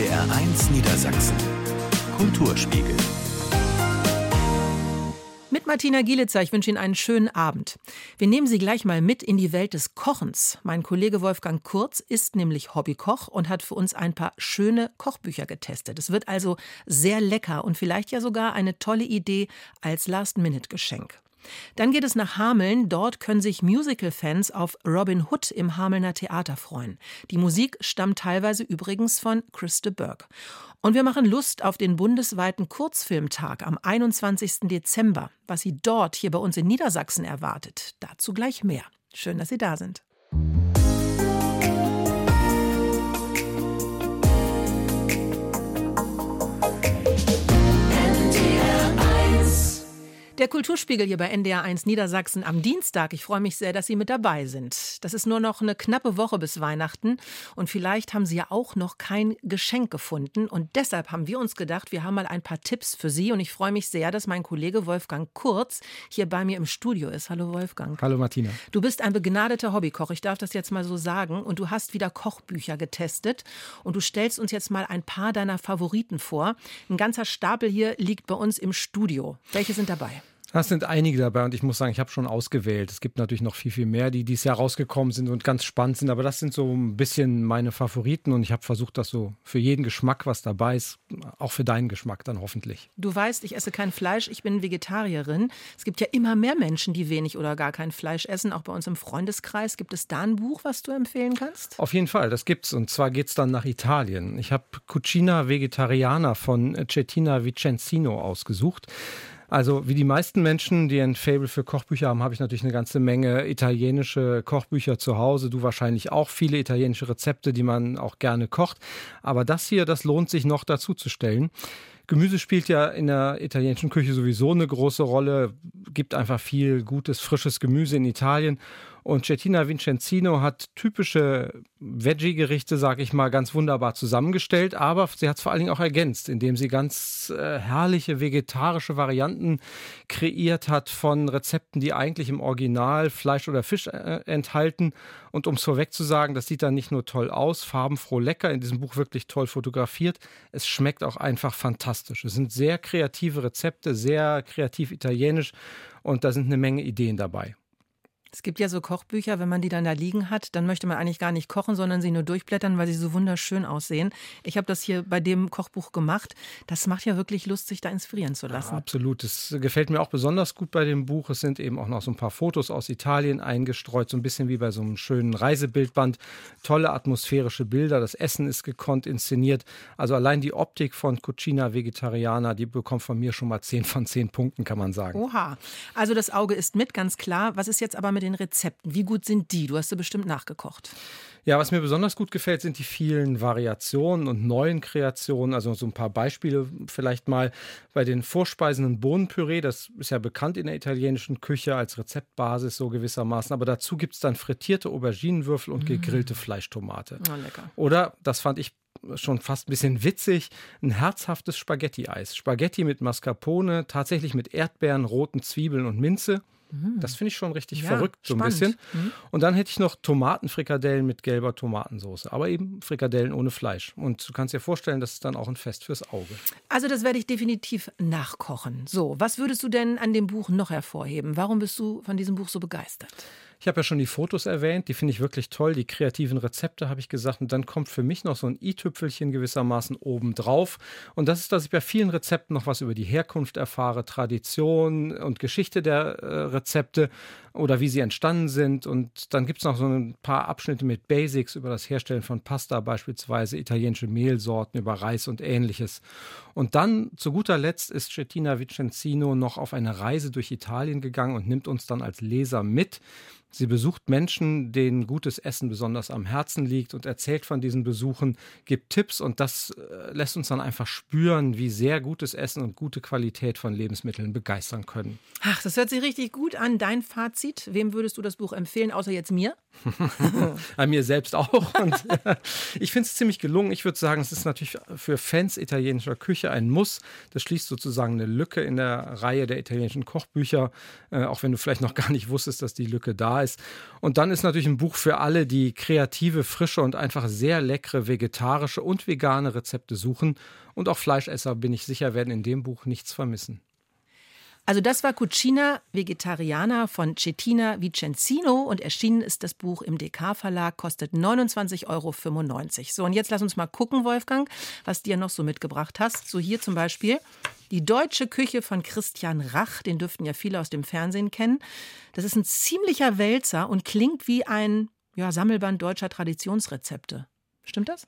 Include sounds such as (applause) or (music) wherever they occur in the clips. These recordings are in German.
NDR1 Niedersachsen. Kulturspiegel. Mit Martina Gielitzer, ich wünsche Ihnen einen schönen Abend. Wir nehmen Sie gleich mal mit in die Welt des Kochens. Mein Kollege Wolfgang Kurz ist nämlich Hobbykoch und hat für uns ein paar schöne Kochbücher getestet. Es wird also sehr lecker und vielleicht ja sogar eine tolle Idee als Last-Minute-Geschenk. Dann geht es nach Hameln. Dort können sich Musical-Fans auf Robin Hood im Hamelner Theater freuen. Die Musik stammt teilweise übrigens von Chris de Burgh. Und wir machen Lust auf den bundesweiten Kurzfilmtag am 21. Dezember. Was Sie dort hier bei uns in Niedersachsen erwartet, dazu gleich mehr. Schön, dass Sie da sind. Der Kulturspiegel hier bei NDR1 Niedersachsen am Dienstag. Ich freue mich sehr, dass Sie mit dabei sind. Das ist nur noch eine knappe Woche bis Weihnachten und vielleicht haben Sie ja auch noch kein Geschenk gefunden und deshalb haben wir uns gedacht, wir haben mal ein paar Tipps für Sie und ich freue mich sehr, dass mein Kollege Wolfgang Kurz hier bei mir im Studio ist. Hallo Wolfgang. Hallo Martina. Du bist ein begnadeter Hobbykoch, ich darf das jetzt mal so sagen und du hast wieder Kochbücher getestet und du stellst uns jetzt mal ein paar deiner Favoriten vor. Ein ganzer Stapel hier liegt bei uns im Studio. Welche sind dabei? Es sind einige dabei und ich muss sagen, ich habe schon ausgewählt. Es gibt natürlich noch viel, viel mehr, die dieses Jahr rausgekommen sind und ganz spannend sind, aber das sind so ein bisschen meine Favoriten und ich habe versucht, das so für jeden Geschmack, was dabei ist, auch für deinen Geschmack dann hoffentlich. Du weißt, ich esse kein Fleisch, ich bin Vegetarierin. Es gibt ja immer mehr Menschen, die wenig oder gar kein Fleisch essen, auch bei uns im Freundeskreis. Gibt es da ein Buch, was du empfehlen kannst? Auf jeden Fall, das gibt's und zwar geht es dann nach Italien. Ich habe Cucina Vegetariana von Cettina Vicenzino ausgesucht. Also wie die meisten Menschen, die ein Fable für Kochbücher haben, habe ich natürlich eine ganze Menge italienische Kochbücher zu Hause. Du wahrscheinlich auch viele italienische Rezepte, die man auch gerne kocht. Aber das hier, das lohnt sich noch dazu zu stellen. Gemüse spielt ja in der italienischen Küche sowieso eine große Rolle, gibt einfach viel gutes, frisches Gemüse in Italien. Und Cettina Vincenzino hat typische Veggie-Gerichte, sage ich mal, ganz wunderbar zusammengestellt, aber sie hat es vor allen Dingen auch ergänzt, indem sie ganz äh, herrliche vegetarische Varianten kreiert hat von Rezepten, die eigentlich im Original Fleisch oder Fisch äh, enthalten. Und um es vorweg zu sagen, das sieht dann nicht nur toll aus, farbenfroh lecker, in diesem Buch wirklich toll fotografiert, es schmeckt auch einfach fantastisch. Es sind sehr kreative Rezepte, sehr kreativ italienisch und da sind eine Menge Ideen dabei. Es gibt ja so Kochbücher, wenn man die dann da liegen hat, dann möchte man eigentlich gar nicht kochen, sondern sie nur durchblättern, weil sie so wunderschön aussehen. Ich habe das hier bei dem Kochbuch gemacht. Das macht ja wirklich Lust, sich da inspirieren zu lassen. Ja, absolut. Das gefällt mir auch besonders gut bei dem Buch. Es sind eben auch noch so ein paar Fotos aus Italien eingestreut, so ein bisschen wie bei so einem schönen Reisebildband. Tolle atmosphärische Bilder. Das Essen ist gekonnt inszeniert. Also allein die Optik von Cucina Vegetariana, die bekommt von mir schon mal 10 von 10 Punkten, kann man sagen. Oha. Also das Auge ist mit, ganz klar. Was ist jetzt aber mit mit den Rezepten. Wie gut sind die? Du hast sie bestimmt nachgekocht. Ja, was mir besonders gut gefällt, sind die vielen Variationen und neuen Kreationen. Also so ein paar Beispiele vielleicht mal bei den vorspeisenden Bohnenpüree. Das ist ja bekannt in der italienischen Küche als Rezeptbasis so gewissermaßen. Aber dazu gibt es dann frittierte Auberginenwürfel und gegrillte Fleischtomate. Oh, lecker. Oder, das fand ich schon fast ein bisschen witzig, ein herzhaftes Spaghetti-Eis. Spaghetti mit Mascarpone, tatsächlich mit Erdbeeren, roten Zwiebeln und Minze. Mhm. Das finde ich schon richtig ja, verrückt, so ein bisschen. Mhm. Und dann hätte ich noch Tomatenfrikadellen mit gelber Tomatensauce, aber eben Frikadellen ohne Fleisch. Und du kannst dir vorstellen, das ist dann auch ein Fest fürs Auge. Also das werde ich definitiv nachkochen. So, was würdest du denn an dem Buch noch hervorheben? Warum bist du von diesem Buch so begeistert? Ich habe ja schon die Fotos erwähnt, die finde ich wirklich toll. Die kreativen Rezepte habe ich gesagt. Und dann kommt für mich noch so ein i-Tüpfelchen gewissermaßen obendrauf. Und das ist, dass ich bei vielen Rezepten noch was über die Herkunft erfahre, Tradition und Geschichte der äh, Rezepte oder wie sie entstanden sind. Und dann gibt es noch so ein paar Abschnitte mit Basics über das Herstellen von Pasta, beispielsweise italienische Mehlsorten, über Reis und ähnliches. Und dann zu guter Letzt ist Cettina Vicenzino noch auf eine Reise durch Italien gegangen und nimmt uns dann als Leser mit. Sie besucht Menschen, denen gutes Essen besonders am Herzen liegt und erzählt von diesen Besuchen, gibt Tipps und das äh, lässt uns dann einfach spüren, wie sehr gutes Essen und gute Qualität von Lebensmitteln begeistern können. Ach, das hört sich richtig gut an. Dein Fazit Fazit. Wem würdest du das Buch empfehlen, außer jetzt mir? (laughs) An mir selbst auch. (laughs) Und, äh, ich finde es ziemlich gelungen. Ich würde sagen, es ist natürlich für Fans italienischer Küche ein Muss. Das schließt sozusagen eine Lücke in der Reihe der italienischen Kochbücher, äh, auch wenn du vielleicht noch (laughs) gar nicht wusstest, dass die Lücke da ist. Und dann ist natürlich ein Buch für alle, die kreative, frische und einfach sehr leckere vegetarische und vegane Rezepte suchen. Und auch Fleischesser, bin ich sicher, werden in dem Buch nichts vermissen. Also das war Cucina Vegetariana von Cettina Vicenzino und erschienen ist das Buch im DK Verlag, kostet 29,95 Euro. So und jetzt lass uns mal gucken, Wolfgang, was ja noch so mitgebracht hast. So hier zum Beispiel die deutsche Küche von Christian Rach, den dürften ja viele aus dem Fernsehen kennen. Das ist ein ziemlicher Wälzer und klingt wie ein ja, Sammelband deutscher Traditionsrezepte. Stimmt das?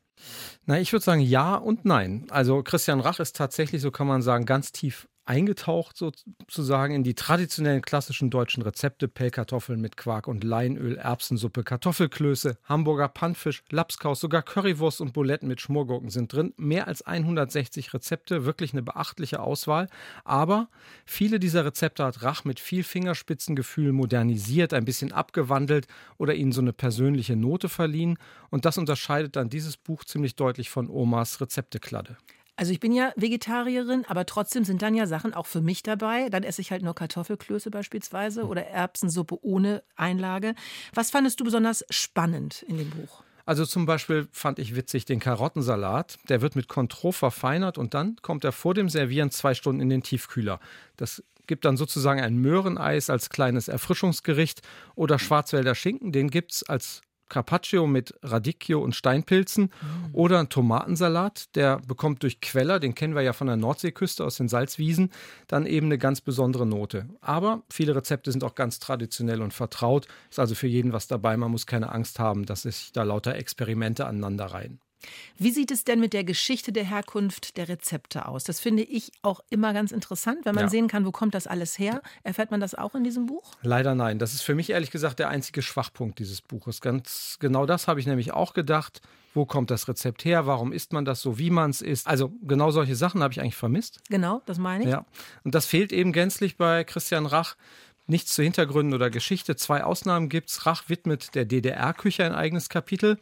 Na, ich würde sagen ja und nein. Also Christian Rach ist tatsächlich, so kann man sagen, ganz tief eingetaucht sozusagen in die traditionellen klassischen deutschen Rezepte: Pellkartoffeln mit Quark und Leinöl, Erbsensuppe, Kartoffelklöße, Hamburger Pannfisch, Lapskaus, sogar Currywurst und Buletten mit Schmorgurken sind drin. Mehr als 160 Rezepte, wirklich eine beachtliche Auswahl. Aber viele dieser Rezepte hat Rach mit viel Fingerspitzengefühl modernisiert, ein bisschen abgewandelt oder ihnen so eine persönliche Note verliehen. Und das unterscheidet dann dieses Buch ziemlich deutlich von Omas Rezeptekladde. Also ich bin ja Vegetarierin, aber trotzdem sind dann ja Sachen auch für mich dabei. Dann esse ich halt nur Kartoffelklöße beispielsweise hm. oder Erbsensuppe ohne Einlage. Was fandest du besonders spannend in dem Buch? Also zum Beispiel fand ich witzig den Karottensalat. Der wird mit Contro verfeinert und dann kommt er vor dem Servieren zwei Stunden in den Tiefkühler. Das gibt dann sozusagen ein Möhreneis als kleines Erfrischungsgericht oder Schwarzwälder Schinken, den gibt es als Carpaccio mit Radicchio und Steinpilzen mhm. oder ein Tomatensalat, der bekommt durch Queller, den kennen wir ja von der Nordseeküste aus den Salzwiesen, dann eben eine ganz besondere Note. Aber viele Rezepte sind auch ganz traditionell und vertraut, ist also für jeden was dabei, man muss keine Angst haben, dass sich da lauter Experimente aneinander reihen. Wie sieht es denn mit der Geschichte der Herkunft der Rezepte aus? Das finde ich auch immer ganz interessant, wenn man ja. sehen kann, wo kommt das alles her. Erfährt man das auch in diesem Buch? Leider nein. Das ist für mich ehrlich gesagt der einzige Schwachpunkt dieses Buches. Ganz genau das habe ich nämlich auch gedacht. Wo kommt das Rezept her? Warum isst man das so, wie man es isst? Also genau solche Sachen habe ich eigentlich vermisst. Genau, das meine ich. Ja. Und das fehlt eben gänzlich bei Christian Rach. Nichts zu Hintergründen oder Geschichte. Zwei Ausnahmen gibt es. Rach widmet der DDR-Küche ein eigenes Kapitel.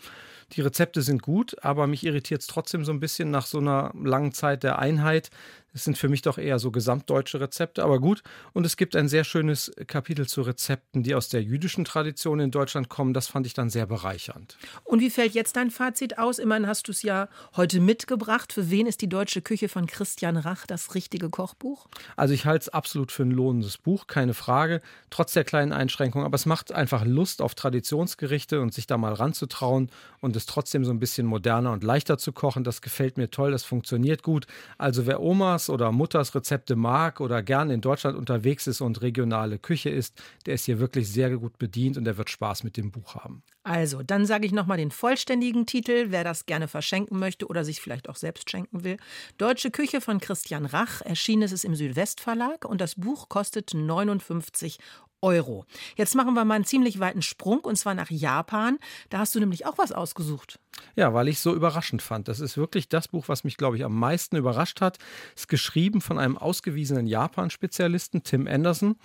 Die Rezepte sind gut, aber mich irritiert es trotzdem so ein bisschen nach so einer langen Zeit der Einheit, es sind für mich doch eher so gesamtdeutsche Rezepte, aber gut. Und es gibt ein sehr schönes Kapitel zu Rezepten, die aus der jüdischen Tradition in Deutschland kommen. Das fand ich dann sehr bereichernd. Und wie fällt jetzt dein Fazit aus? Immerhin hast du es ja heute mitgebracht. Für wen ist die deutsche Küche von Christian Rach das richtige Kochbuch? Also ich halte es absolut für ein lohnendes Buch, keine Frage. Trotz der kleinen Einschränkungen. Aber es macht einfach Lust auf Traditionsgerichte und sich da mal ranzutrauen und es trotzdem so ein bisschen moderner und leichter zu kochen. Das gefällt mir toll, das funktioniert gut. Also wer Oma Omas oder Mutters Rezepte mag oder gern in Deutschland unterwegs ist und regionale Küche isst, der ist hier wirklich sehr gut bedient und der wird Spaß mit dem Buch haben. Also, dann sage ich nochmal den vollständigen Titel, wer das gerne verschenken möchte oder sich vielleicht auch selbst schenken will. Deutsche Küche von Christian Rach, erschienen ist es im Südwestverlag und das Buch kostet 59 Euro. Jetzt machen wir mal einen ziemlich weiten Sprung und zwar nach Japan. Da hast du nämlich auch was ausgesucht. Ja, weil ich es so überraschend fand. Das ist wirklich das Buch, was mich, glaube ich, am meisten überrascht hat. Es ist geschrieben von einem ausgewiesenen Japan-Spezialisten, Tim Anderson.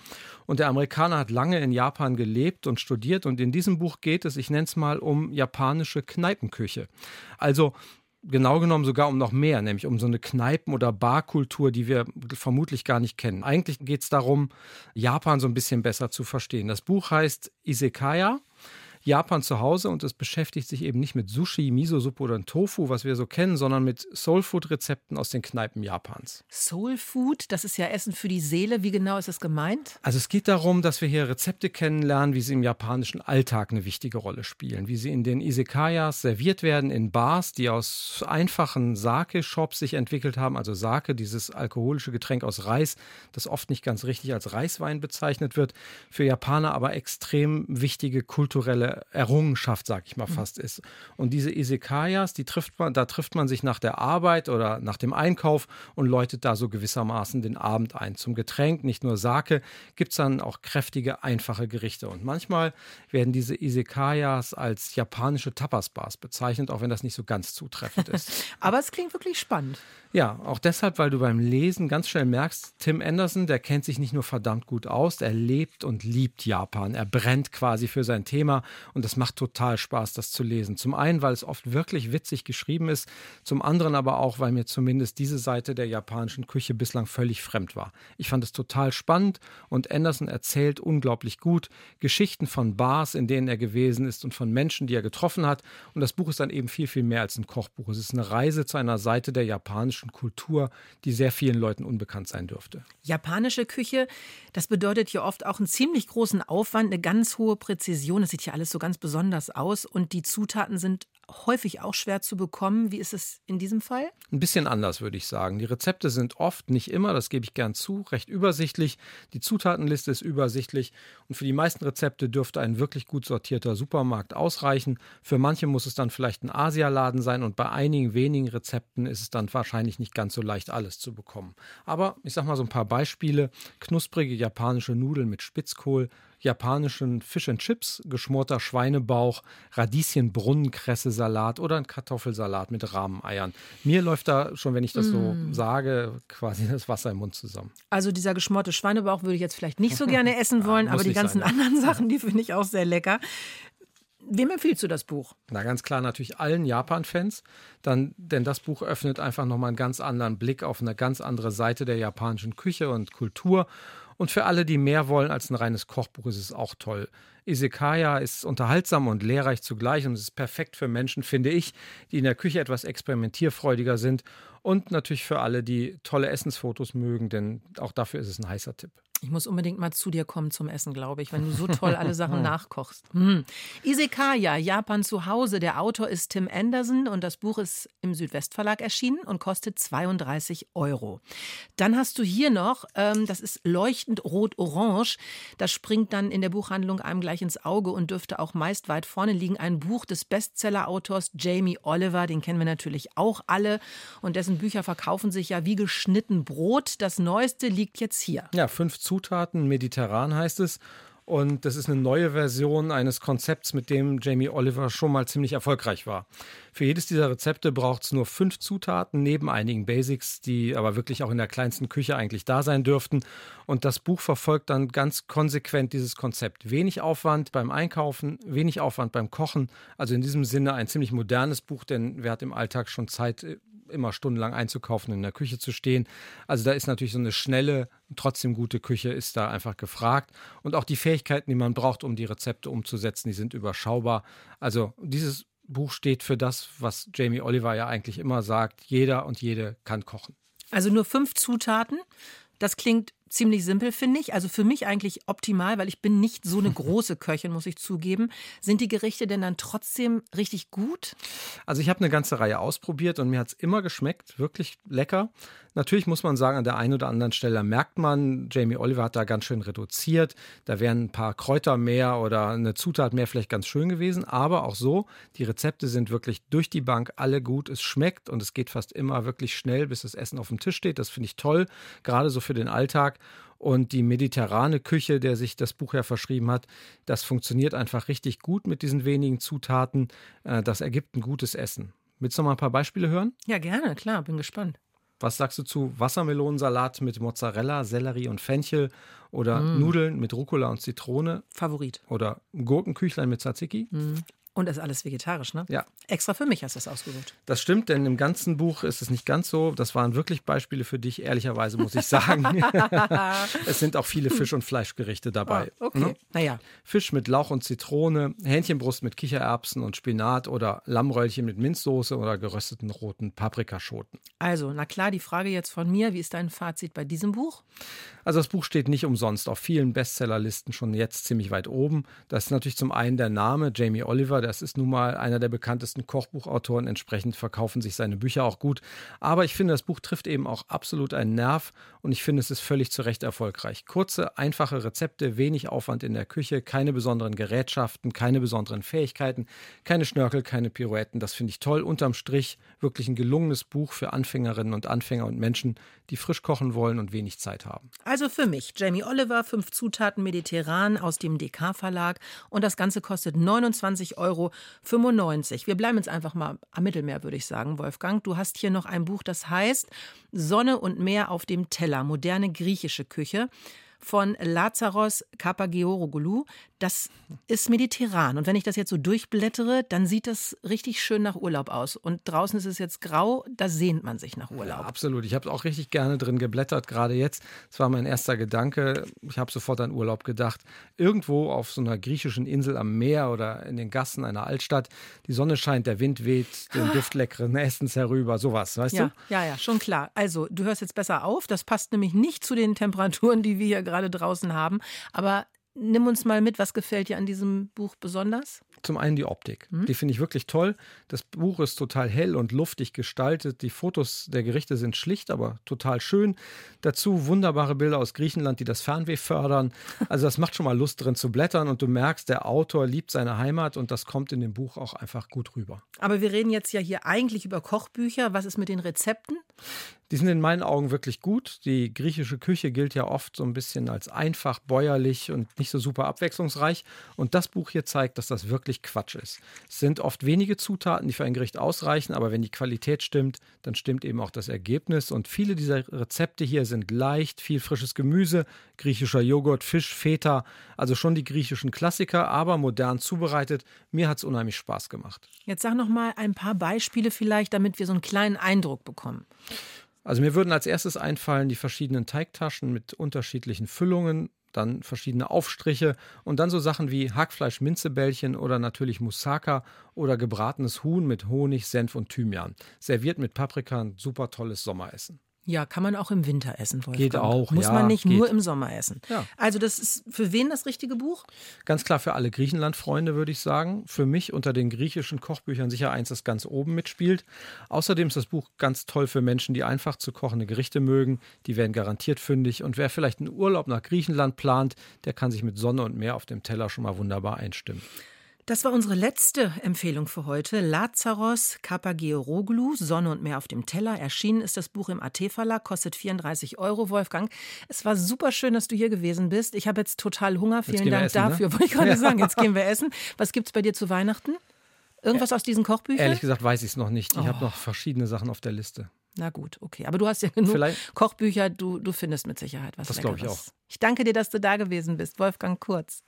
Und der Amerikaner hat lange in Japan gelebt und studiert. Und in diesem Buch geht es, ich nenne es mal, um japanische Kneipenküche. Also genau genommen sogar um noch mehr, nämlich um so eine Kneipen- oder Barkultur, die wir vermutlich gar nicht kennen. Eigentlich geht es darum, Japan so ein bisschen besser zu verstehen. Das Buch heißt Isekaya Japan zu Hause und es beschäftigt sich eben nicht mit Sushi, Miso-Suppe oder Tofu, was wir so kennen, sondern mit Soulfood-Rezepten aus den Kneipen Japans. Soulfood, das ist ja Essen für die Seele. Wie genau ist das gemeint? Also es geht darum, dass wir hier Rezepte kennenlernen, wie sie im japanischen Alltag eine wichtige Rolle spielen, wie sie in den Isekayas serviert werden, in Bars, die aus einfachen Sake-Shops sich entwickelt haben. Also Sake, dieses alkoholische Getränk aus Reis, das oft nicht ganz richtig als Reiswein bezeichnet wird, für Japaner aber extrem wichtige kulturelle Errungenschaft, sag ich mal mhm. fast ist. Und diese Isekayas, die trifft man, da trifft man sich nach der Arbeit oder nach dem Einkauf und läutet da so gewissermaßen den Abend ein. Zum Getränk, nicht nur Sake, gibt es dann auch kräftige, einfache Gerichte. Und manchmal werden diese Isekayas als japanische Tapas-Bars bezeichnet, auch wenn das nicht so ganz zutreffend ist. (laughs) Aber es klingt wirklich spannend. Ja, auch deshalb, weil du beim Lesen ganz schnell merkst, Tim Anderson, der kennt sich nicht nur verdammt gut aus, er lebt und liebt Japan. Er brennt quasi für sein Thema und es macht total Spaß, das zu lesen. Zum einen, weil es oft wirklich witzig geschrieben ist, zum anderen aber auch, weil mir zumindest diese Seite der japanischen Küche bislang völlig fremd war. Ich fand es total spannend und Anderson erzählt unglaublich gut Geschichten von Bars, in denen er gewesen ist und von Menschen, die er getroffen hat. Und das Buch ist dann eben viel, viel mehr als ein Kochbuch. Es ist eine Reise zu einer Seite der japanischen japanischen Kultur, die sehr vielen Leuten unbekannt sein dürfte. Japanische Küche, das bedeutet ja oft auch einen ziemlich großen Aufwand, eine ganz hohe Präzision. Das sieht ja alles so ganz besonders aus und die Zutaten sind häufig auch schwer zu bekommen. Wie ist es in diesem Fall? Ein bisschen anders, würde ich sagen. Die Rezepte sind oft, nicht immer, das gebe ich gern zu, recht übersichtlich. Die Zutatenliste ist übersichtlich und für die meisten Rezepte dürfte ein wirklich gut sortierter Supermarkt ausreichen. Für manche muss es dann vielleicht ein Asialaden sein und bei einigen wenigen Rezepten ist es dann wahrscheinlich nicht ganz so leicht, alles zu bekommen. Aber ich sage mal so ein paar Beispiele. Knusprige japanische Nudeln mit Spitzkohl, japanischen Fish and Chips, geschmorter Schweinebauch, Radieschenbrunnenkresse-Salat oder ein Kartoffelsalat mit Rahmeneiern. Mir läuft da schon, wenn ich das mm. so sage, quasi das Wasser im Mund zusammen. Also dieser geschmorte Schweinebauch würde ich jetzt vielleicht nicht so gerne (laughs) essen wollen, ja, aber die ganzen sein. anderen Sachen, die finde ich auch sehr lecker. Wem empfiehlst du das Buch? Na, ganz klar natürlich allen Japan-Fans, denn das Buch öffnet einfach nochmal einen ganz anderen Blick auf eine ganz andere Seite der japanischen Küche und Kultur. Und für alle, die mehr wollen als ein reines Kochbuch, ist es auch toll. Isekaya ist unterhaltsam und lehrreich zugleich und es ist perfekt für Menschen, finde ich, die in der Küche etwas experimentierfreudiger sind und natürlich für alle, die tolle Essensfotos mögen, denn auch dafür ist es ein heißer Tipp. Ich muss unbedingt mal zu dir kommen zum Essen, glaube ich, wenn du so (laughs) toll alle Sachen nachkochst. Hm. Isekaya, Japan zu Hause. Der Autor ist Tim Anderson und das Buch ist im Südwestverlag erschienen und kostet 32 Euro. Dann hast du hier noch, ähm, das ist leuchtend rot-orange. Das springt dann in der Buchhandlung einem gleich ins Auge und dürfte auch meist weit vorne liegen. Ein Buch des Bestseller-Autors Jamie Oliver, den kennen wir natürlich auch alle. Und dessen Bücher verkaufen sich ja wie geschnitten Brot. Das Neueste liegt jetzt hier. Ja, fünf Zutaten, mediterran heißt es. Und das ist eine neue Version eines Konzepts, mit dem Jamie Oliver schon mal ziemlich erfolgreich war. Für jedes dieser Rezepte braucht es nur fünf Zutaten, neben einigen Basics, die aber wirklich auch in der kleinsten Küche eigentlich da sein dürften. Und das Buch verfolgt dann ganz konsequent dieses Konzept. Wenig Aufwand beim Einkaufen, wenig Aufwand beim Kochen. Also in diesem Sinne ein ziemlich modernes Buch, denn wer hat im Alltag schon Zeit, immer stundenlang einzukaufen, in der Küche zu stehen. Also da ist natürlich so eine schnelle, trotzdem gute Küche ist da einfach gefragt. Und auch die Fähigkeiten, die man braucht, um die Rezepte umzusetzen, die sind überschaubar. Also dieses Buch steht für das, was Jamie Oliver ja eigentlich immer sagt, jeder und jede kann kochen. Also nur fünf Zutaten. Das klingt ziemlich simpel, finde ich. Also für mich eigentlich optimal, weil ich bin nicht so eine (laughs) große Köchin, muss ich zugeben. Sind die Gerichte denn dann trotzdem richtig gut? Also ich habe eine ganze Reihe ausprobiert und mir hat es immer geschmeckt, wirklich lecker. Natürlich muss man sagen, an der einen oder anderen Stelle merkt man, Jamie Oliver hat da ganz schön reduziert. Da wären ein paar Kräuter mehr oder eine Zutat mehr vielleicht ganz schön gewesen. Aber auch so, die Rezepte sind wirklich durch die Bank alle gut. Es schmeckt und es geht fast immer wirklich schnell, bis das Essen auf dem Tisch steht. Das finde ich toll, gerade so für den Alltag. Und die mediterrane Küche, der sich das Buch ja verschrieben hat, das funktioniert einfach richtig gut mit diesen wenigen Zutaten. Äh, das ergibt ein gutes Essen. Willst du noch mal ein paar Beispiele hören? Ja, gerne, klar, bin gespannt. Was sagst du zu Wassermelonensalat mit Mozzarella, Sellerie und Fenchel oder mm. Nudeln mit Rucola und Zitrone? Favorit. Oder Gurkenküchlein mit Tzatziki? Mm. Und ist alles vegetarisch, ne? Ja. Extra für mich hast du das ausgesucht. Das stimmt, denn im ganzen Buch ist es nicht ganz so. Das waren wirklich Beispiele für dich, ehrlicherweise muss ich sagen. (laughs) es sind auch viele Fisch- und Fleischgerichte dabei. Oh, okay, mhm. naja. Fisch mit Lauch und Zitrone, Hähnchenbrust mit Kichererbsen und Spinat oder Lammröllchen mit Minzsoße oder gerösteten roten Paprikaschoten. Also, na klar, die Frage jetzt von mir, wie ist dein Fazit bei diesem Buch? Also das Buch steht nicht umsonst auf vielen Bestsellerlisten schon jetzt ziemlich weit oben. Das ist natürlich zum einen der Name Jamie Oliver, Das ist nun mal einer der bekanntesten Kochbuchautoren. Entsprechend verkaufen sich seine Bücher auch gut. Aber ich finde, das Buch trifft eben auch absolut einen Nerv und ich finde, es ist völlig zu Recht erfolgreich. Kurze, einfache Rezepte, wenig Aufwand in der Küche, keine besonderen Gerätschaften, keine besonderen Fähigkeiten, keine Schnörkel, keine Pirouetten. Das finde ich toll. Unterm Strich wirklich ein gelungenes Buch für Anfängerinnen und Anfänger und Menschen, die frisch kochen wollen und wenig Zeit haben. Also für mich, Jamie Oliver, fünf Zutaten mediterran aus dem DK Verlag und das Ganze kostet 29,95 Euro. Wir bleiben jetzt einfach mal am Mittelmeer, würde ich sagen, Wolfgang. Du hast hier noch ein Buch, das heißt Sonne und Meer auf dem Teller, moderne griechische Küche von Lazaros Kapageoroglu. Das ist mediterran. Und wenn ich das jetzt so durchblättere, dann sieht das richtig schön nach Urlaub aus. Und draußen ist es jetzt grau, da sehnt man sich nach Urlaub. Ja, absolut. Ich habe auch richtig gerne drin geblättert, gerade jetzt. Das war mein erster Gedanke. Ich habe sofort an Urlaub gedacht. Irgendwo auf so einer griechischen Insel am Meer oder in den Gassen einer Altstadt. Die Sonne scheint, der Wind weht, den duftleckeren Essens herüber. Sowas, weißt ja, du? Ja, ja, schon klar. Also, du hörst jetzt besser auf. Das passt nämlich nicht zu den Temperaturen, die wir hier gerade draußen haben. Aber nimm uns mal mit, was gefällt dir an diesem Buch besonders? Zum einen die Optik. Mhm. Die finde ich wirklich toll. Das Buch ist total hell und luftig gestaltet. Die Fotos der Gerichte sind schlicht, aber total schön. Dazu wunderbare Bilder aus Griechenland, die das Fernweh fördern. Also das macht schon mal Lust drin zu blättern und du merkst, der Autor liebt seine Heimat und das kommt in dem Buch auch einfach gut rüber. Aber wir reden jetzt ja hier eigentlich über Kochbücher. Was ist mit den Rezepten? Die sind in meinen Augen wirklich gut. Die griechische Küche gilt ja oft so ein bisschen als einfach, bäuerlich und nicht so super abwechslungsreich. Und das Buch hier zeigt, dass das wirklich Quatsch ist. Es sind oft wenige Zutaten, die für ein Gericht ausreichen, aber wenn die Qualität stimmt, dann stimmt eben auch das Ergebnis. Und viele dieser Rezepte hier sind leicht, viel frisches Gemüse, griechischer Joghurt, Fisch, Feta, also schon die griechischen Klassiker, aber modern zubereitet. Mir hat es unheimlich Spaß gemacht. Jetzt sag noch mal ein paar Beispiele vielleicht, damit wir so einen kleinen Eindruck bekommen. Also mir würden als erstes einfallen die verschiedenen Teigtaschen mit unterschiedlichen Füllungen, dann verschiedene Aufstriche und dann so Sachen wie Hackfleisch-Minzebällchen oder natürlich Moussaka oder gebratenes Huhn mit Honig, Senf und Thymian. Serviert mit Paprika ein super tolles Sommeressen. Ja, kann man auch im Winter essen, Wolfgang. Geht auch, Muss ja, man nicht geht. nur im Sommer essen. Ja. Also das ist für wen das richtige Buch? Ganz klar für alle Griechenland-Freunde, würde ich sagen. Für mich unter den griechischen Kochbüchern sicher eins, das ganz oben mitspielt. Außerdem ist das Buch ganz toll für Menschen, die einfach zu kochende Gerichte mögen. Die werden garantiert fündig. Und wer vielleicht einen Urlaub nach Griechenland plant, der kann sich mit Sonne und Meer auf dem Teller schon mal wunderbar einstimmen. Das war unsere letzte Empfehlung für heute. Lazaros Kapageoroglu, Sonne und Meer auf dem Teller. Erschienen ist das Buch im AT-Verlag, kostet 34 Euro, Wolfgang. Es war super schön, dass du hier gewesen bist. Ich habe jetzt total Hunger. Vielen Dank essen, ne? dafür. Wollte ich gerade (laughs) sagen, jetzt gehen wir essen. Was gibt es bei dir zu Weihnachten? Irgendwas aus diesen Kochbüchern? Ehrlich gesagt weiß ich es noch nicht. Ich Oh. habe noch verschiedene Sachen auf der Liste. Na gut, okay. Aber du hast ja genug Vielleicht- Kochbücher. Du, du findest mit Sicherheit was Das glaub ich Leckeres. Ich danke dir, dass du da gewesen bist, Wolfgang Kurz.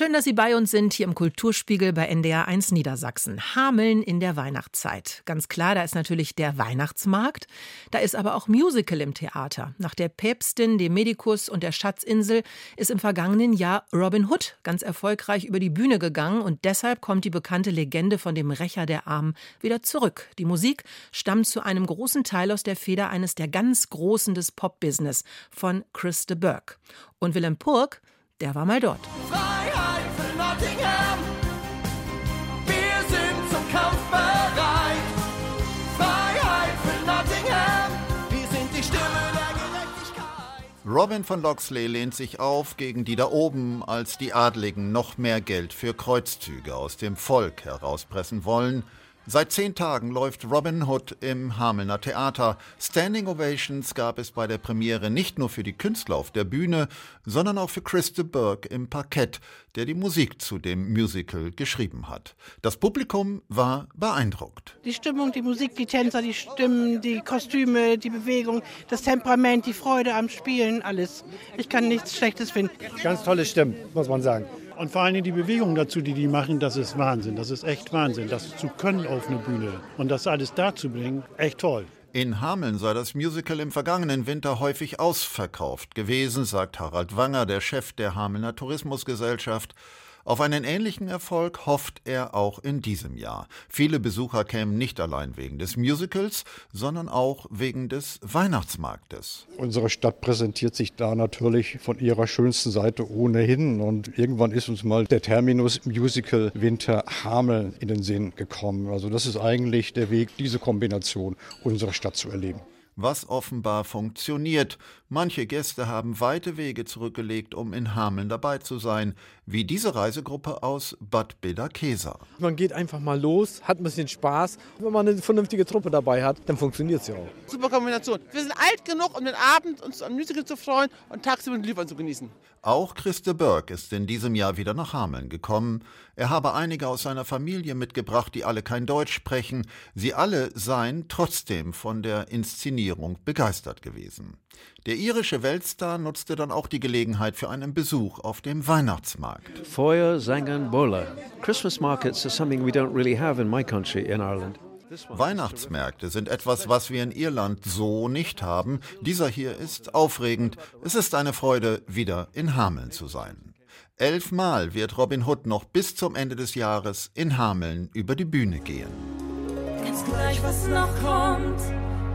Schön, dass Sie bei uns sind, hier im Kulturspiegel bei NDR 1 Niedersachsen. Hameln in der Weihnachtszeit. Ganz klar, da ist natürlich der Weihnachtsmarkt. Da ist aber auch Musical im Theater. Nach der Päpstin, dem Medikus und der Schatzinsel ist im vergangenen Jahr Robin Hood ganz erfolgreich über die Bühne gegangen und deshalb kommt die bekannte Legende von dem Rächer der Armen wieder zurück. Die Musik stammt zu einem großen Teil aus der Feder eines der ganz Großen des Pop-Business von Chris de Burgh. Und Willem Purk, der war mal dort. Freiheit Robin von Loxley lehnt sich auf gegen die da oben, als die Adligen noch mehr Geld für Kreuzzüge aus dem Volk herauspressen wollen. Seit zehn Tagen läuft Robin Hood im Hamelner Theater. Standing Ovations gab es bei der Premiere nicht nur für die Künstler auf der Bühne, sondern auch für Chris de Burgh im Parkett, der die Musik zu dem Musical geschrieben hat. Das Publikum war beeindruckt. Die Stimmung, die Musik, die Tänzer, die Stimmen, die Kostüme, die Bewegung, das Temperament, die Freude am Spielen, alles. Ich kann nichts Schlechtes finden. Ganz tolle Stimmen, muss man sagen. Und vor allen Dingen die Bewegung dazu, die die machen, das ist Wahnsinn. Das ist echt Wahnsinn. Das zu können auf einer Bühne und das alles dazu bringen, echt toll. In Hameln sei das Musical im vergangenen Winter häufig ausverkauft gewesen, sagt Harald Wanger, der Chef der Hamelner Tourismusgesellschaft. Auf einen ähnlichen Erfolg hofft er auch in diesem Jahr. Viele Besucher kämen nicht allein wegen des Musicals, sondern auch wegen des Weihnachtsmarktes. Unsere Stadt präsentiert sich da natürlich von ihrer schönsten Seite ohnehin. Und irgendwann ist uns mal der Terminus Musical Winter Hameln in den Sinn gekommen. Also das ist eigentlich der Weg, diese Kombination unserer Stadt zu erleben was offenbar funktioniert. Manche Gäste haben weite Wege zurückgelegt, um in Hameln dabei zu sein, wie diese Reisegruppe aus Bad Beda-Kesa. Man geht einfach mal los, hat ein bisschen Spaß. Wenn man eine vernünftige Truppe dabei hat, dann funktioniert es ja auch. Super Kombination. Wir sind alt genug, um den Abend uns am Musical zu freuen und tagsüber den Liefern zu genießen. Auch Christe Berg ist in diesem Jahr wieder nach Hameln gekommen. Er habe einige aus seiner Familie mitgebracht, die alle kein Deutsch sprechen. Sie alle seien trotzdem von der Inszenierung begeistert gewesen. Der irische Weltstar nutzte dann auch die Gelegenheit für einen Besuch auf dem Weihnachtsmarkt. Feuer Zangan Bola. Christmas markets are something we don't really have in my country in Ireland. Weihnachtsmärkte sind etwas, was wir in Irland so nicht haben. Dieser hier ist aufregend. Es ist eine Freude, wieder in Hameln zu sein. Elfmal wird Robin Hood noch bis zum Ende des Jahres in Hameln über die Bühne gehen. Ganz gleich, was noch kommt,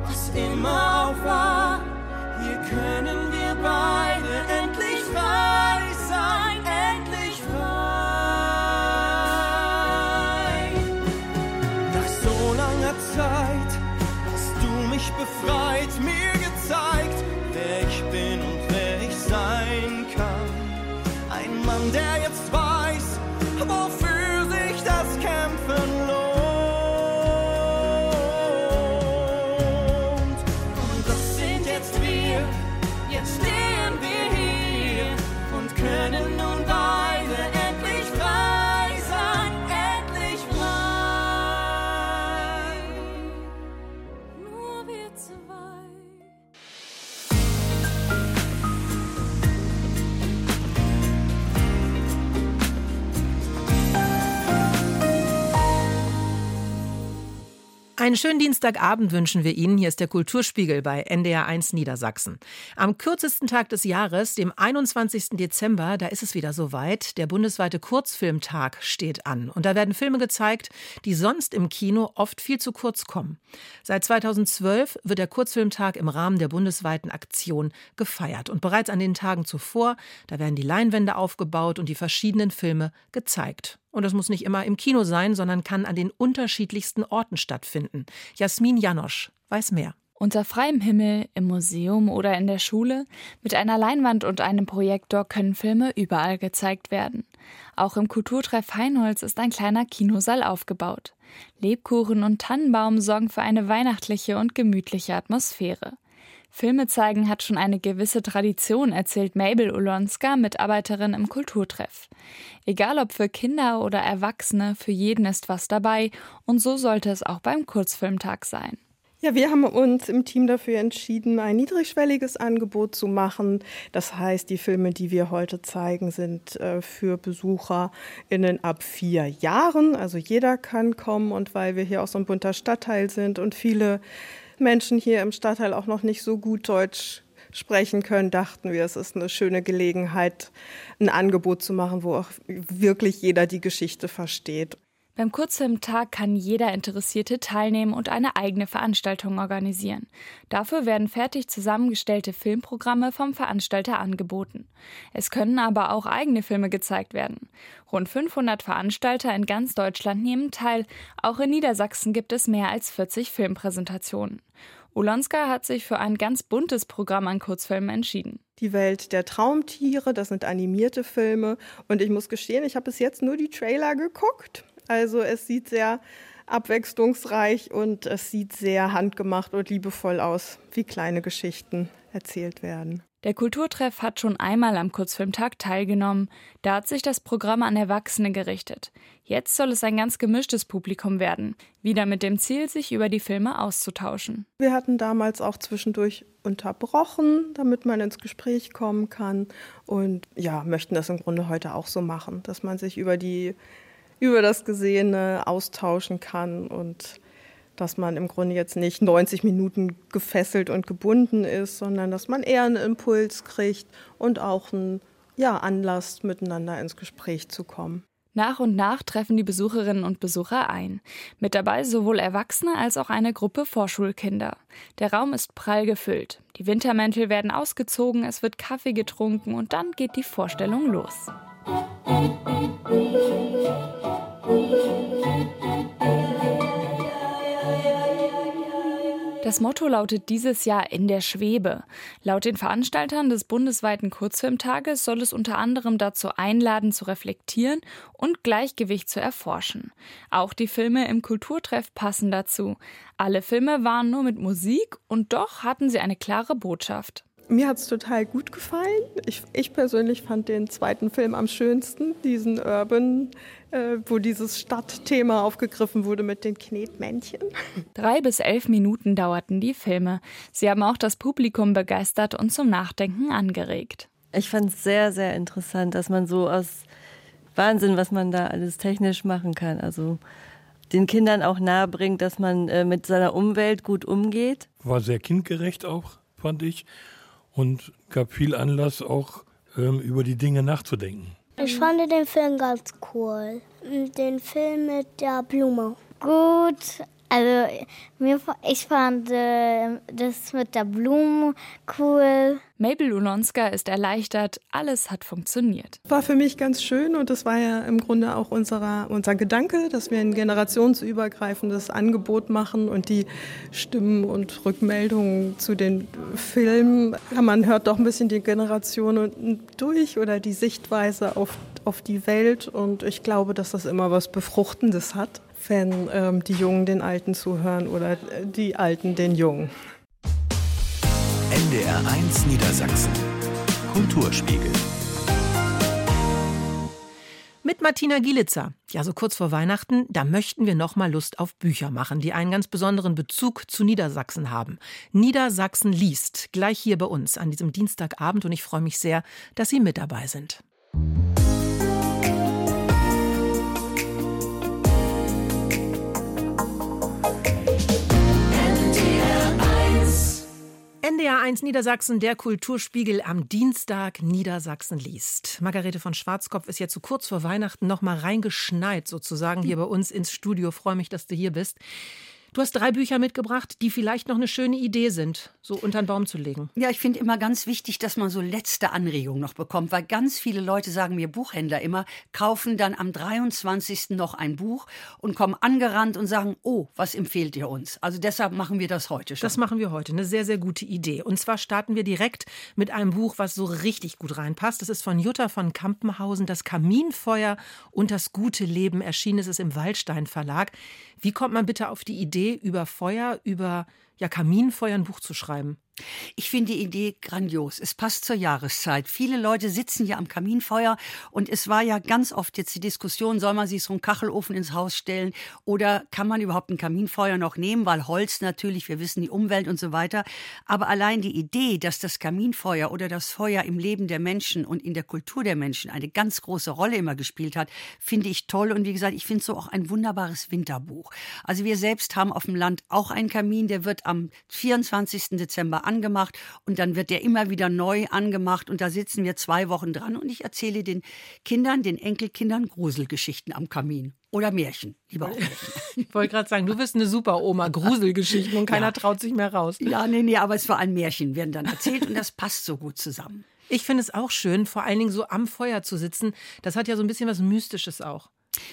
was immer auch war, hier können wir beide endlich frei sein, endlich frei. Nach so langer Zeit hast du mich befreit, mir Einen schönen Dienstagabend wünschen wir Ihnen. Hier ist der Kulturspiegel bei NDR1 Niedersachsen. Am kürzesten Tag des Jahres, dem 21. Dezember, da ist es wieder soweit. Der bundesweite Kurzfilmtag steht an. Und da werden Filme gezeigt, die sonst im Kino oft viel zu kurz kommen. Seit 2012 wird der Kurzfilmtag im Rahmen der bundesweiten Aktion gefeiert. Und bereits an den Tagen zuvor, da werden die Leinwände aufgebaut und die verschiedenen Filme gezeigt. Und das muss nicht immer im Kino sein, sondern kann an den unterschiedlichsten Orten stattfinden. Jasmin Janosch weiß mehr. Unter freiem Himmel, im Museum oder in der Schule, mit einer Leinwand und einem Projektor können Filme überall gezeigt werden. Auch im Kulturtreff Heinholz ist ein kleiner Kinosaal aufgebaut. Lebkuchen und Tannenbaum sorgen für eine weihnachtliche und gemütliche Atmosphäre. Filme zeigen hat schon eine gewisse Tradition, erzählt Mabel Ulonska, Mitarbeiterin im Kulturtreff. Egal ob für Kinder oder Erwachsene, für jeden ist was dabei und so sollte es auch beim Kurzfilmtag sein. Ja, wir haben uns im Team dafür entschieden, ein niedrigschwelliges Angebot zu machen. Das heißt, die Filme, die wir heute zeigen, sind äh, für BesucherInnen ab vier Jahren. Also jeder kann kommen und weil wir hier auch so ein bunter Stadtteil sind und viele Menschen hier im Stadtteil auch noch nicht so gut Deutsch sprechen können, dachten wir, es ist eine schöne Gelegenheit, ein Angebot zu machen, wo auch wirklich jeder die Geschichte versteht. Beim Kurzfilmtag kann jeder Interessierte teilnehmen und eine eigene Veranstaltung organisieren. Dafür werden fertig zusammengestellte Filmprogramme vom Veranstalter angeboten. Es können aber auch eigene Filme gezeigt werden. Rund 500 Veranstalter in ganz Deutschland nehmen teil. Auch in Niedersachsen gibt es mehr als 40 Filmpräsentationen. Ulonska hat sich für ein ganz buntes Programm an Kurzfilmen entschieden. Die Welt der Traumtiere, das sind animierte Filme. Und ich muss gestehen, ich habe bis jetzt nur die Trailer geguckt. Also es sieht sehr abwechslungsreich und es sieht sehr handgemacht und liebevoll aus, wie kleine Geschichten erzählt werden. Der Kulturtreff hat schon einmal am Kurzfilmtag teilgenommen. Da hat sich das Programm an Erwachsene gerichtet. Jetzt soll es ein ganz gemischtes Publikum werden, wieder mit dem Ziel, sich über die Filme auszutauschen. Wir hatten damals auch zwischendurch unterbrochen, damit man ins Gespräch kommen kann und ja, möchten das im Grunde heute auch so machen, dass man sich über die über das Gesehene austauschen kann und dass man im Grunde jetzt nicht 90 Minuten gefesselt und gebunden ist, sondern dass man eher einen Impuls kriegt und auch einen ja, Anlass, miteinander ins Gespräch zu kommen. Nach und nach treffen die Besucherinnen und Besucher ein. Mit dabei sowohl Erwachsene als auch eine Gruppe Vorschulkinder. Der Raum ist prall gefüllt. Die Wintermäntel werden ausgezogen, es wird Kaffee getrunken und dann geht die Vorstellung los. Das Motto lautet dieses Jahr in der Schwebe. Laut den Veranstaltern des bundesweiten Kurzfilmtages soll es unter anderem dazu einladen, zu reflektieren und Gleichgewicht zu erforschen. Auch die Filme im Kulturtreff passen dazu. Alle Filme waren nur mit Musik und doch hatten sie eine klare Botschaft. Mir hat es total gut gefallen. Ich, ich, persönlich fand den zweiten Film am schönsten, diesen Urban, äh, wo dieses Stadtthema aufgegriffen wurde mit den Knetmännchen. Drei bis elf Minuten dauerten die Filme. Sie haben auch das Publikum begeistert und zum Nachdenken angeregt. Ich fand es sehr, sehr interessant, dass man so aus Wahnsinn, was man da alles technisch machen kann. Also den Kindern auch nahebringt, dass man äh, mit seiner Umwelt gut umgeht. War sehr kindgerecht auch, fand ich und gab viel Anlass, auch ähm, über die Dinge nachzudenken. Ich fand den Film ganz cool. Den Film mit der Blume. Gut, also mir, ich fand äh, das mit der Blume cool. Mabel Ulonska ist erleichtert, alles hat funktioniert. War für mich ganz schön und das war ja im Grunde auch unserer, unser Gedanke, dass wir ein generationsübergreifendes Angebot machen und die Stimmen und Rückmeldungen zu den Filmen, ja, man hört doch ein bisschen die Generationen durch oder die Sichtweise auf, auf die Welt und ich glaube, dass das immer was Befruchtendes hat wenn ähm, die Jungen den Alten zuhören oder die Alten den Jungen. NDR 1 Niedersachsen. Kulturspiegel. Mit Martina Gielitzer. Ja, so kurz vor Weihnachten, da möchten wir noch mal Lust auf Bücher machen, die einen ganz besonderen Bezug zu Niedersachsen haben. Niedersachsen liest, gleich hier bei uns an diesem Dienstagabend und ich freue mich sehr, dass Sie mit dabei sind. NDR 1 Niedersachsen, der Kulturspiegel am Dienstag Niedersachsen liest. Margarete von Schwarzkopf ist ja zu kurz vor Weihnachten noch mal reingeschneit sozusagen hier bei uns ins Studio. Freue mich, dass du hier bist. Du hast drei Bücher mitgebracht, die vielleicht noch eine schöne Idee sind, so unter den Baum zu legen. Ja, ich finde immer ganz wichtig, dass man so letzte Anregungen noch bekommt, weil ganz viele Leute sagen mir, Buchhändler immer, kaufen dann am 23. noch ein Buch und kommen angerannt und sagen, oh, was empfehlt ihr uns? Also deshalb machen wir das heute schon. Das machen wir heute, eine sehr, sehr gute Idee. Und zwar starten wir direkt mit einem Buch, was so richtig gut reinpasst. Das ist von Jutta von Kampenhausen, Das Kaminfeuer und das gute Leben. Erschienen ist es im Waldstein Verlag. Wie kommt man bitte auf die Idee, über Feuer, über ja, Kaminfeuer ein Buch zu schreiben? Ich finde die Idee grandios. Es passt zur Jahreszeit. Viele Leute sitzen ja am Kaminfeuer und es war ja ganz oft jetzt die Diskussion, soll man sich so einen Kachelofen ins Haus stellen oder kann man überhaupt ein Kaminfeuer noch nehmen, weil Holz natürlich, wir wissen die Umwelt und so weiter. Aber allein die Idee, dass das Kaminfeuer oder das Feuer im Leben der Menschen und in der Kultur der Menschen eine ganz große Rolle immer gespielt hat, finde ich toll. Und wie gesagt, ich finde es so auch ein wunderbares Winterbuch. Also wir selbst haben auf dem Land auch einen Kamin, der wird am 24. Dezember angemacht und dann wird der immer wieder neu angemacht und da sitzen wir zwei Wochen dran und ich erzähle den Kindern, den Enkelkindern Gruselgeschichten am Kamin. Oder Märchen, lieber auch Märchen. (laughs) Ich wollte gerade sagen, du bist eine super Oma, Gruselgeschichten und (laughs) keiner ja. traut sich mehr raus. Ja, nee, nee, aber es war ein Märchen, werden dann erzählt und das passt so gut zusammen. Ich finde es auch schön, vor allen Dingen so am Feuer zu sitzen. Das hat ja so ein bisschen was Mystisches auch.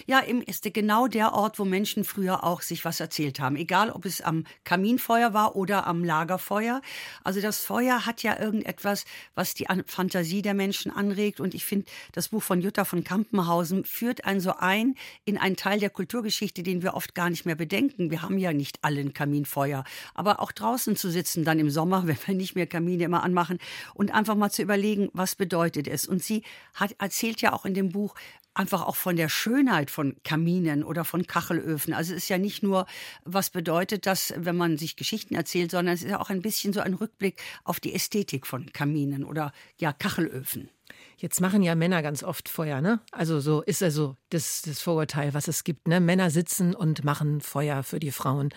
Ja, im ist genau der Ort, wo Menschen früher auch sich was erzählt haben. Egal, ob es am Kaminfeuer war oder am Lagerfeuer. Also das Feuer hat ja irgendetwas, was die Fantasie der Menschen anregt. Und ich finde, das Buch von Jutta von Kampenhausen führt einen so ein in einen Teil der Kulturgeschichte, den wir oft gar nicht mehr bedenken. Wir haben ja nicht alle ein Kaminfeuer. Aber auch draußen zu sitzen, dann im Sommer, (laughs) wenn wir nicht mehr Kamine immer anmachen und einfach mal zu überlegen, was bedeutet es. Und sie hat, erzählt ja auch in dem Buch, einfach auch von der Schönheit von Kaminen oder von Kachelöfen. Also es ist ja nicht nur, was bedeutet das, wenn man sich Geschichten erzählt, sondern es ist ja auch ein bisschen so ein Rückblick auf die Ästhetik von Kaminen oder ja Kachelöfen. Jetzt machen ja Männer ganz oft Feuer, ne? Also so ist also das, das Vorurteil, was es gibt, ne? Männer sitzen und machen Feuer für die Frauen.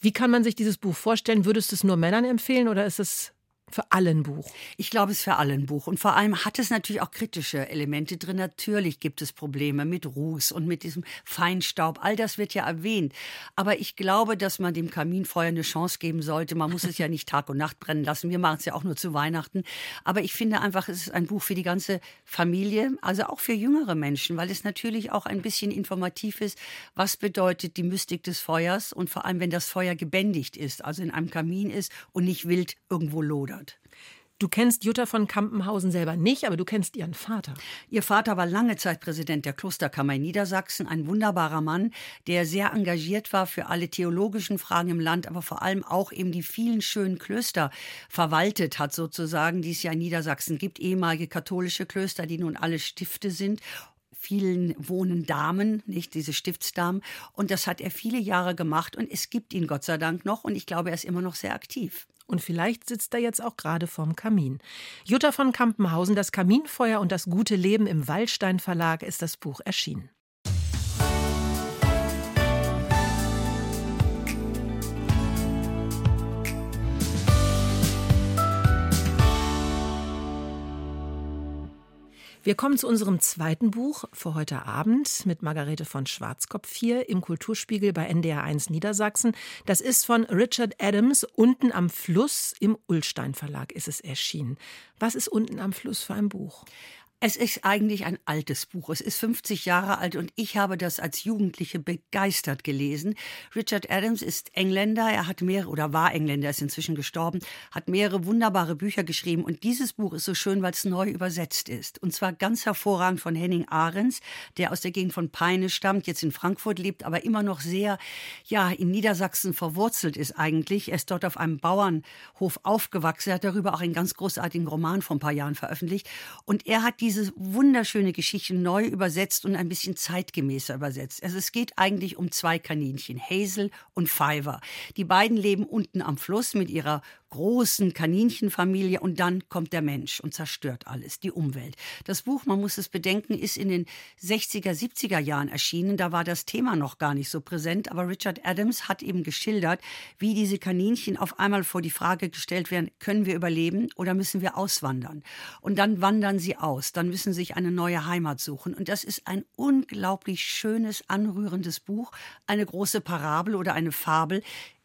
Wie kann man sich dieses Buch vorstellen? Würdest du es nur Männern empfehlen oder ist es Für alle ein Buch. Ich glaube, es ist für alle ein Buch. Und vor allem hat es natürlich auch kritische Elemente drin. Natürlich gibt es Probleme mit Ruß und mit diesem Feinstaub. All das wird ja erwähnt. Aber ich glaube, dass man dem Kaminfeuer eine Chance geben sollte. Man muss es ja nicht Tag und Nacht brennen lassen. Wir machen es ja auch nur zu Weihnachten. Aber ich finde einfach, es ist ein Buch für die ganze Familie, also auch für jüngere Menschen, weil es natürlich auch ein bisschen informativ ist. Was bedeutet die Mystik des Feuers? Und vor allem, wenn das Feuer gebändigt ist, also in einem Kamin ist und nicht wild irgendwo lodert. Du kennst Jutta von Kampenhausen selber nicht, aber du kennst ihren Vater. Ihr Vater war lange Zeit Präsident der Klosterkammer in Niedersachsen, ein wunderbarer Mann, der sehr engagiert war für alle theologischen Fragen im Land, aber vor allem auch eben die vielen schönen Klöster verwaltet hat, sozusagen, die es ja in Niedersachsen gibt, ehemalige katholische Klöster, die nun alle Stifte sind vielen wohnen Damen, nicht diese Stiftsdamen. Und das hat er viele Jahre gemacht und es gibt ihn Gott sei Dank noch und ich glaube, er ist immer noch sehr aktiv. Und vielleicht sitzt er jetzt auch gerade vorm Kamin. Jutta von Kampenhausen, Das Kaminfeuer und das gute Leben im Waldstein Verlag ist das Buch erschienen. Wir kommen zu unserem zweiten Buch für heute Abend mit Margarete von Schwarzkopf hier im Kulturspiegel bei NDR1 Niedersachsen. Das ist von Richard Adams. Unten am Fluss im Ullstein Verlag ist es erschienen. Was ist unten am Fluss für ein Buch? Es ist eigentlich ein altes Buch. Es ist 50 Jahre alt und ich habe das als Jugendliche begeistert gelesen. Richard Adams ist Engländer. Er hat mehrere, oder war Engländer, ist inzwischen gestorben, hat mehrere wunderbare Bücher geschrieben. Und dieses Buch ist so schön, weil es neu übersetzt ist. Und zwar ganz hervorragend von Henning Ahrens, der aus der Gegend von Peine stammt, jetzt in Frankfurt lebt, aber immer noch sehr, ja, in Niedersachsen verwurzelt ist eigentlich. Er ist dort auf einem Bauernhof aufgewachsen. Er hat darüber auch einen ganz großartigen Roman vor ein paar Jahren veröffentlicht. Und er hat diese wunderschöne Geschichte neu übersetzt und ein bisschen zeitgemäßer übersetzt. Also es geht eigentlich um zwei Kaninchen, Hazel und Fiver. Die beiden leben unten am Fluss mit ihrer großen Kaninchenfamilie und dann kommt der Mensch und zerstört alles, die Umwelt. Das Buch, man muss es bedenken, ist in den 60er, 70er Jahren erschienen. Da war das Thema noch gar nicht so präsent, aber Richard Adams hat eben geschildert, wie diese Kaninchen auf einmal vor die Frage gestellt werden, können wir überleben oder müssen wir auswandern? Und dann wandern sie aus, dann müssen sie sich eine neue Heimat suchen. Und das ist ein unglaublich schönes, anrührendes Buch, eine große Parabel oder eine Fabel,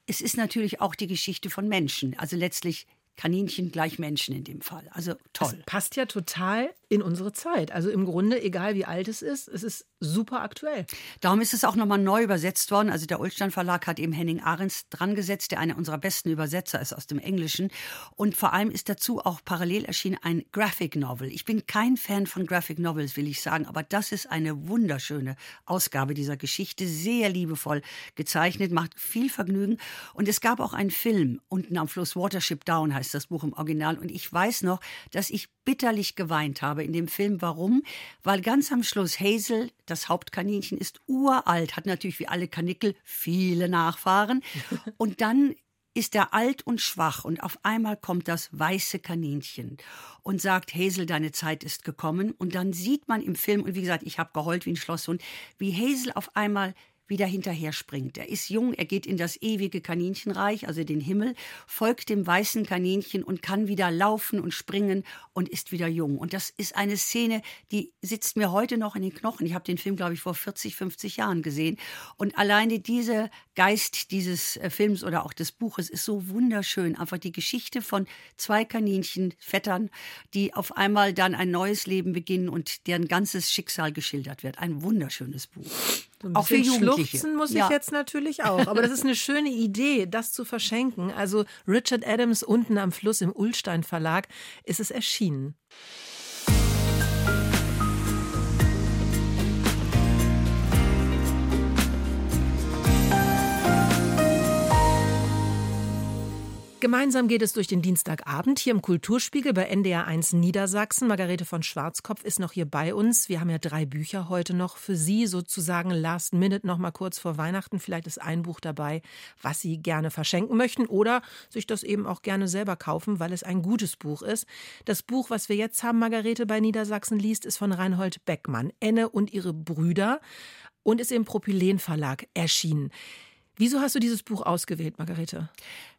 es ist natürlich auch die Geschichte von Menschen. Also letztlich Kaninchen gleich Menschen in dem Fall. Also toll. Das passt ja total in unsere Zeit. Also im Grunde, egal wie alt es ist, es ist super aktuell. Darum ist es auch nochmal neu übersetzt worden. Also der Ulstein Verlag hat eben Henning Ahrens dran gesetzt, der einer unserer besten Übersetzer ist aus dem Englischen. Und vor allem ist dazu auch parallel erschienen ein Graphic Novel. Ich bin kein Fan von Graphic Novels, will ich sagen, aber das ist eine wunderschöne Ausgabe dieser Geschichte. Sehr liebevoll gezeichnet, macht viel Vergnügen. Und es gab auch einen Film, unten am Fluss Watership Down heißt das Buch im Original. Und ich weiß noch, dass ich bitterlich geweint habe in dem Film. Warum? Weil ganz am Schluss Hazel, das Hauptkaninchen, ist uralt, hat natürlich wie alle Kanickel viele Nachfahren. (laughs) Und dann ist er alt und schwach und auf einmal kommt das weiße Kaninchen und sagt, Hazel, deine Zeit ist gekommen. Und dann sieht man im Film, und wie gesagt, ich habe geheult wie ein Schlosshund, wie Hazel auf einmal wieder hinterher springt. Er ist jung, er geht in das ewige Kaninchenreich, also den Himmel, folgt dem weißen Kaninchen und kann wieder laufen und springen und ist wieder jung. Und das ist eine Szene, die sitzt mir heute noch in den Knochen. Ich habe den Film, glaube ich, vor 40, 50 Jahren gesehen. Und alleine dieser Geist dieses äh, Films oder auch des Buches ist so wunderschön. Einfach die Geschichte von zwei Kaninchen, Vettern, die auf einmal dann ein neues Leben beginnen und deren ganzes Schicksal geschildert wird. Ein wunderschönes Buch. So auch für Jugendliche. Schluchzen muss ja. ich jetzt natürlich auch. Aber das ist eine schöne Idee, das zu verschenken. Also Richard Adams unten am Fluss im Ulstein Verlag ist es erschienen. Gemeinsam geht es durch den Dienstagabend hier im Kulturspiegel bei NDR 1 Niedersachsen. Margarete von Schwarzkopf ist noch hier bei uns. Wir haben ja drei Bücher heute noch für Sie, sozusagen last minute noch mal kurz vor Weihnachten. Vielleicht ist ein Buch dabei, was Sie gerne verschenken möchten oder sich das eben auch gerne selber kaufen, weil es ein gutes Buch ist. Das Buch, was wir jetzt haben, Margarete bei Niedersachsen liest, ist von Reinhold Beckmann, Enne und ihre Brüder und ist im Propylen Verlag erschienen. Wieso hast du dieses Buch ausgewählt, Margarete?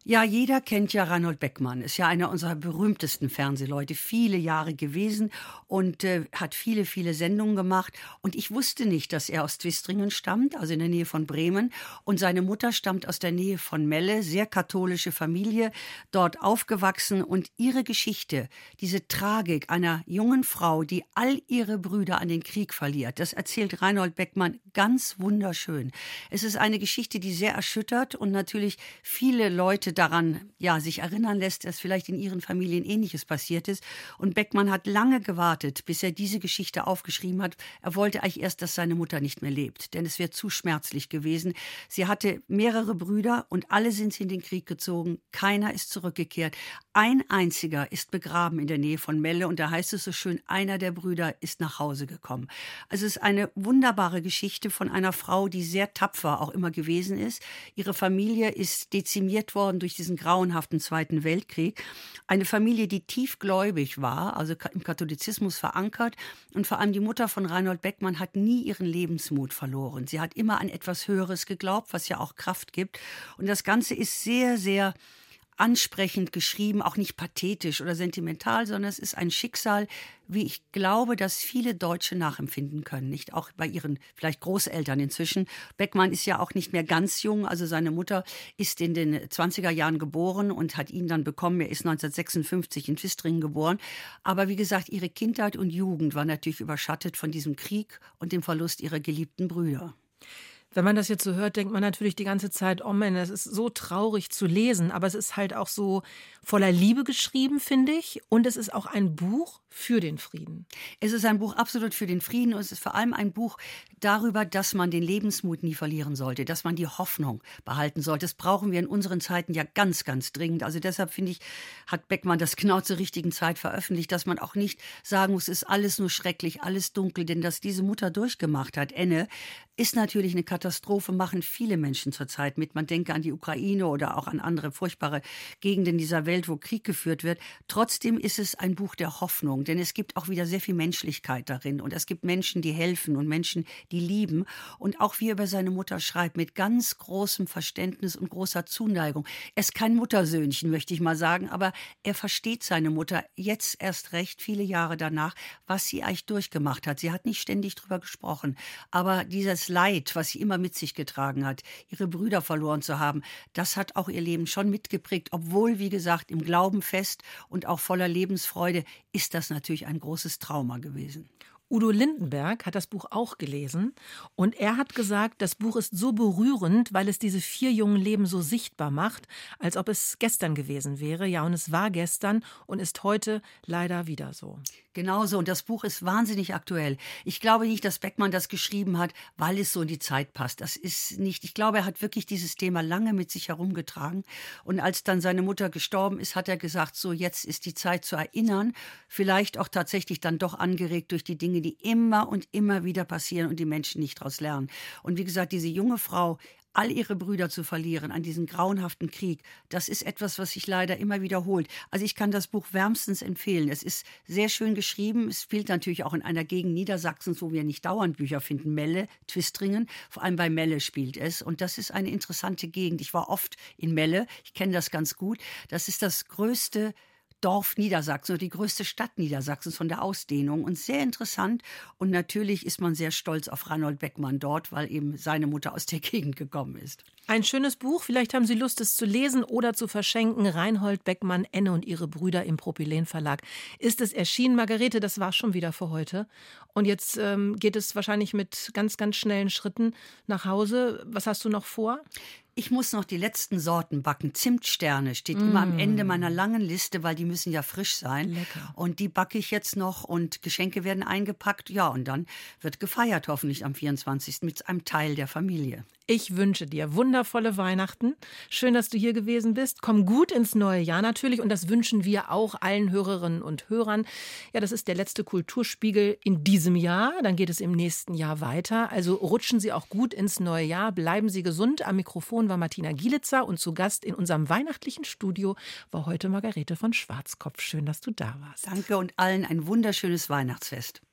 Ja, jeder kennt ja Reinhold Beckmann. Ist ja einer unserer berühmtesten Fernsehleute, viele Jahre gewesen und äh, hat viele, viele Sendungen gemacht. Und ich wusste nicht, dass er aus Twistringen stammt, also in der Nähe von Bremen. Und seine Mutter stammt aus der Nähe von Melle, sehr katholische Familie, dort aufgewachsen. Und ihre Geschichte, diese Tragik einer jungen Frau, die all ihre Brüder an den Krieg verliert, das erzählt Reinhold Beckmann ganz wunderschön. Es ist eine Geschichte, die sehr erschüttert und natürlich viele Leute daran ja, sich erinnern lässt, dass vielleicht in ihren Familien Ähnliches passiert ist. Und Beckmann hat lange gewartet, bis er diese Geschichte aufgeschrieben hat. Er wollte eigentlich erst, dass seine Mutter nicht mehr lebt, denn es wäre zu schmerzlich gewesen. Sie hatte mehrere Brüder und alle sind sie in den Krieg gezogen. Keiner ist zurückgekehrt. Ein einziger ist begraben in der Nähe von Melle und da heißt es so schön, einer der Brüder ist nach Hause gekommen. Also es ist eine wunderbare Geschichte von einer Frau, die sehr tapfer auch immer gewesen ist. Ihre Familie ist dezimiert worden durch diesen grauenhaften Zweiten Weltkrieg. Eine Familie, die tiefgläubig war, also im Katholizismus verankert. Und vor allem die Mutter von Reinhold Beckmann hat nie ihren Lebensmut verloren. Sie hat immer an etwas Höheres geglaubt, was ja auch Kraft gibt. Und das Ganze ist sehr, sehr ansprechend geschrieben, auch nicht pathetisch oder sentimental, sondern es ist ein Schicksal, wie ich glaube, dass viele Deutsche nachempfinden können, nicht auch bei ihren vielleicht Großeltern inzwischen. Beckmann ist ja auch nicht mehr ganz jung, also seine Mutter ist in den 20er Jahren geboren und hat ihn dann bekommen. Er ist 1956 in Twistringen geboren, aber wie gesagt, ihre Kindheit und Jugend war natürlich überschattet von diesem Krieg und dem Verlust ihrer geliebten Brüder. Wenn man das jetzt so hört, denkt man natürlich die ganze Zeit, oh Mann, das ist so traurig zu lesen, aber es ist halt auch so voller Liebe geschrieben, finde ich. Und es ist auch ein Buch für den Frieden. Es ist ein Buch absolut für den Frieden und es ist vor allem ein Buch darüber, dass man den Lebensmut nie verlieren sollte, dass man die Hoffnung behalten sollte. Das brauchen wir in unseren Zeiten ja ganz, ganz dringend. Also deshalb finde ich, hat Beckmann das genau zur richtigen Zeit veröffentlicht, dass man auch nicht sagen muss, es ist alles nur schrecklich, alles dunkel, denn dass diese Mutter durchgemacht hat, Enne, ist natürlich eine Katastrophe, machen viele Menschen zurzeit mit. Man denke an die Ukraine oder auch an andere furchtbare Gegenden dieser Welt, wo Krieg geführt wird. Trotzdem ist es ein Buch der Hoffnung, denn es gibt auch wieder sehr viel Menschlichkeit darin und es gibt Menschen, die helfen und Menschen, die lieben. Und auch wie er über seine Mutter schreibt, mit ganz großem Verständnis und großer Zuneigung. Er ist kein Muttersöhnchen, möchte ich mal sagen, aber er versteht seine Mutter jetzt erst recht, viele Jahre danach, was sie eigentlich durchgemacht hat. Sie hat nicht ständig drüber gesprochen, aber dieses Leid, was sie immer mit sich getragen hat, ihre Brüder verloren zu haben, das hat auch ihr Leben schon mitgeprägt, obwohl, wie gesagt, im Glauben fest und auch voller Lebensfreude ist das natürlich ein großes Trauma gewesen. Udo Lindenberg hat das Buch auch gelesen und er hat gesagt, das Buch ist so berührend, weil es diese vier jungen Leben so sichtbar macht, als ob es gestern gewesen wäre. Ja, und es war gestern und ist heute leider wieder so. Genauso. Und das Buch ist wahnsinnig aktuell. Ich glaube nicht, dass Beckmann das geschrieben hat, weil es so in die Zeit passt. Das ist nicht. Ich glaube, er hat wirklich dieses Thema lange mit sich herumgetragen. Und als dann seine Mutter gestorben ist, hat er gesagt, so jetzt ist die Zeit zu erinnern. Vielleicht auch tatsächlich dann doch angeregt durch die Dinge, die immer und immer wieder passieren und die Menschen nicht daraus lernen. Und wie gesagt, diese junge Frau all ihre Brüder zu verlieren an diesem grauenhaften Krieg, das ist etwas, was sich leider immer wiederholt. Also ich kann das Buch wärmstens empfehlen. Es ist sehr schön geschrieben. Es spielt natürlich auch in einer Gegend Niedersachsens, wo wir nicht dauernd Bücher finden. Melle, Twistringen, vor allem bei Melle spielt es. Und das ist eine interessante Gegend. Ich war oft in Melle. Ich kenne das ganz gut. Das ist das größte Dorf Niedersachsen oder die größte Stadt Niedersachsens von der Ausdehnung und sehr interessant. Und natürlich ist man sehr stolz auf Reinhold Beckmann dort, weil eben seine Mutter aus der (laughs) Gegend gekommen ist. Ein schönes Buch, vielleicht haben Sie Lust, es zu lesen oder zu verschenken. Reinhold Beckmann, Enne und ihre Brüder im Propylen Verlag. Ist es erschienen, Margarete? Das war schon wieder für heute. Und jetzt ähm, geht es wahrscheinlich mit ganz, ganz schnellen Schritten nach Hause. Was hast du noch vor? Ich muss noch die letzten Sorten backen. Zimtsterne steht mm. immer am Ende meiner langen Liste, weil die müssen ja frisch sein. Lecker. Und die backe ich jetzt noch und Geschenke werden eingepackt. Ja, und dann wird gefeiert hoffentlich am 24. mit einem Teil der Familie. Ich wünsche dir wundervolle Weihnachten. Schön, dass du hier gewesen bist. Komm gut ins neue Jahr natürlich und das wünschen wir auch allen Hörerinnen und Hörern. Ja, das ist der letzte Kulturspiegel in diesem Jahr. Dann geht es im nächsten Jahr weiter. Also rutschen Sie auch gut ins neue Jahr. Bleiben Sie gesund. Am Mikrofon war Martina Gielitzer und zu Gast in unserem weihnachtlichen Studio war heute Margarete von Schwarzkopf. Schön, dass du da warst. Danke und allen ein wunderschönes Weihnachtsfest.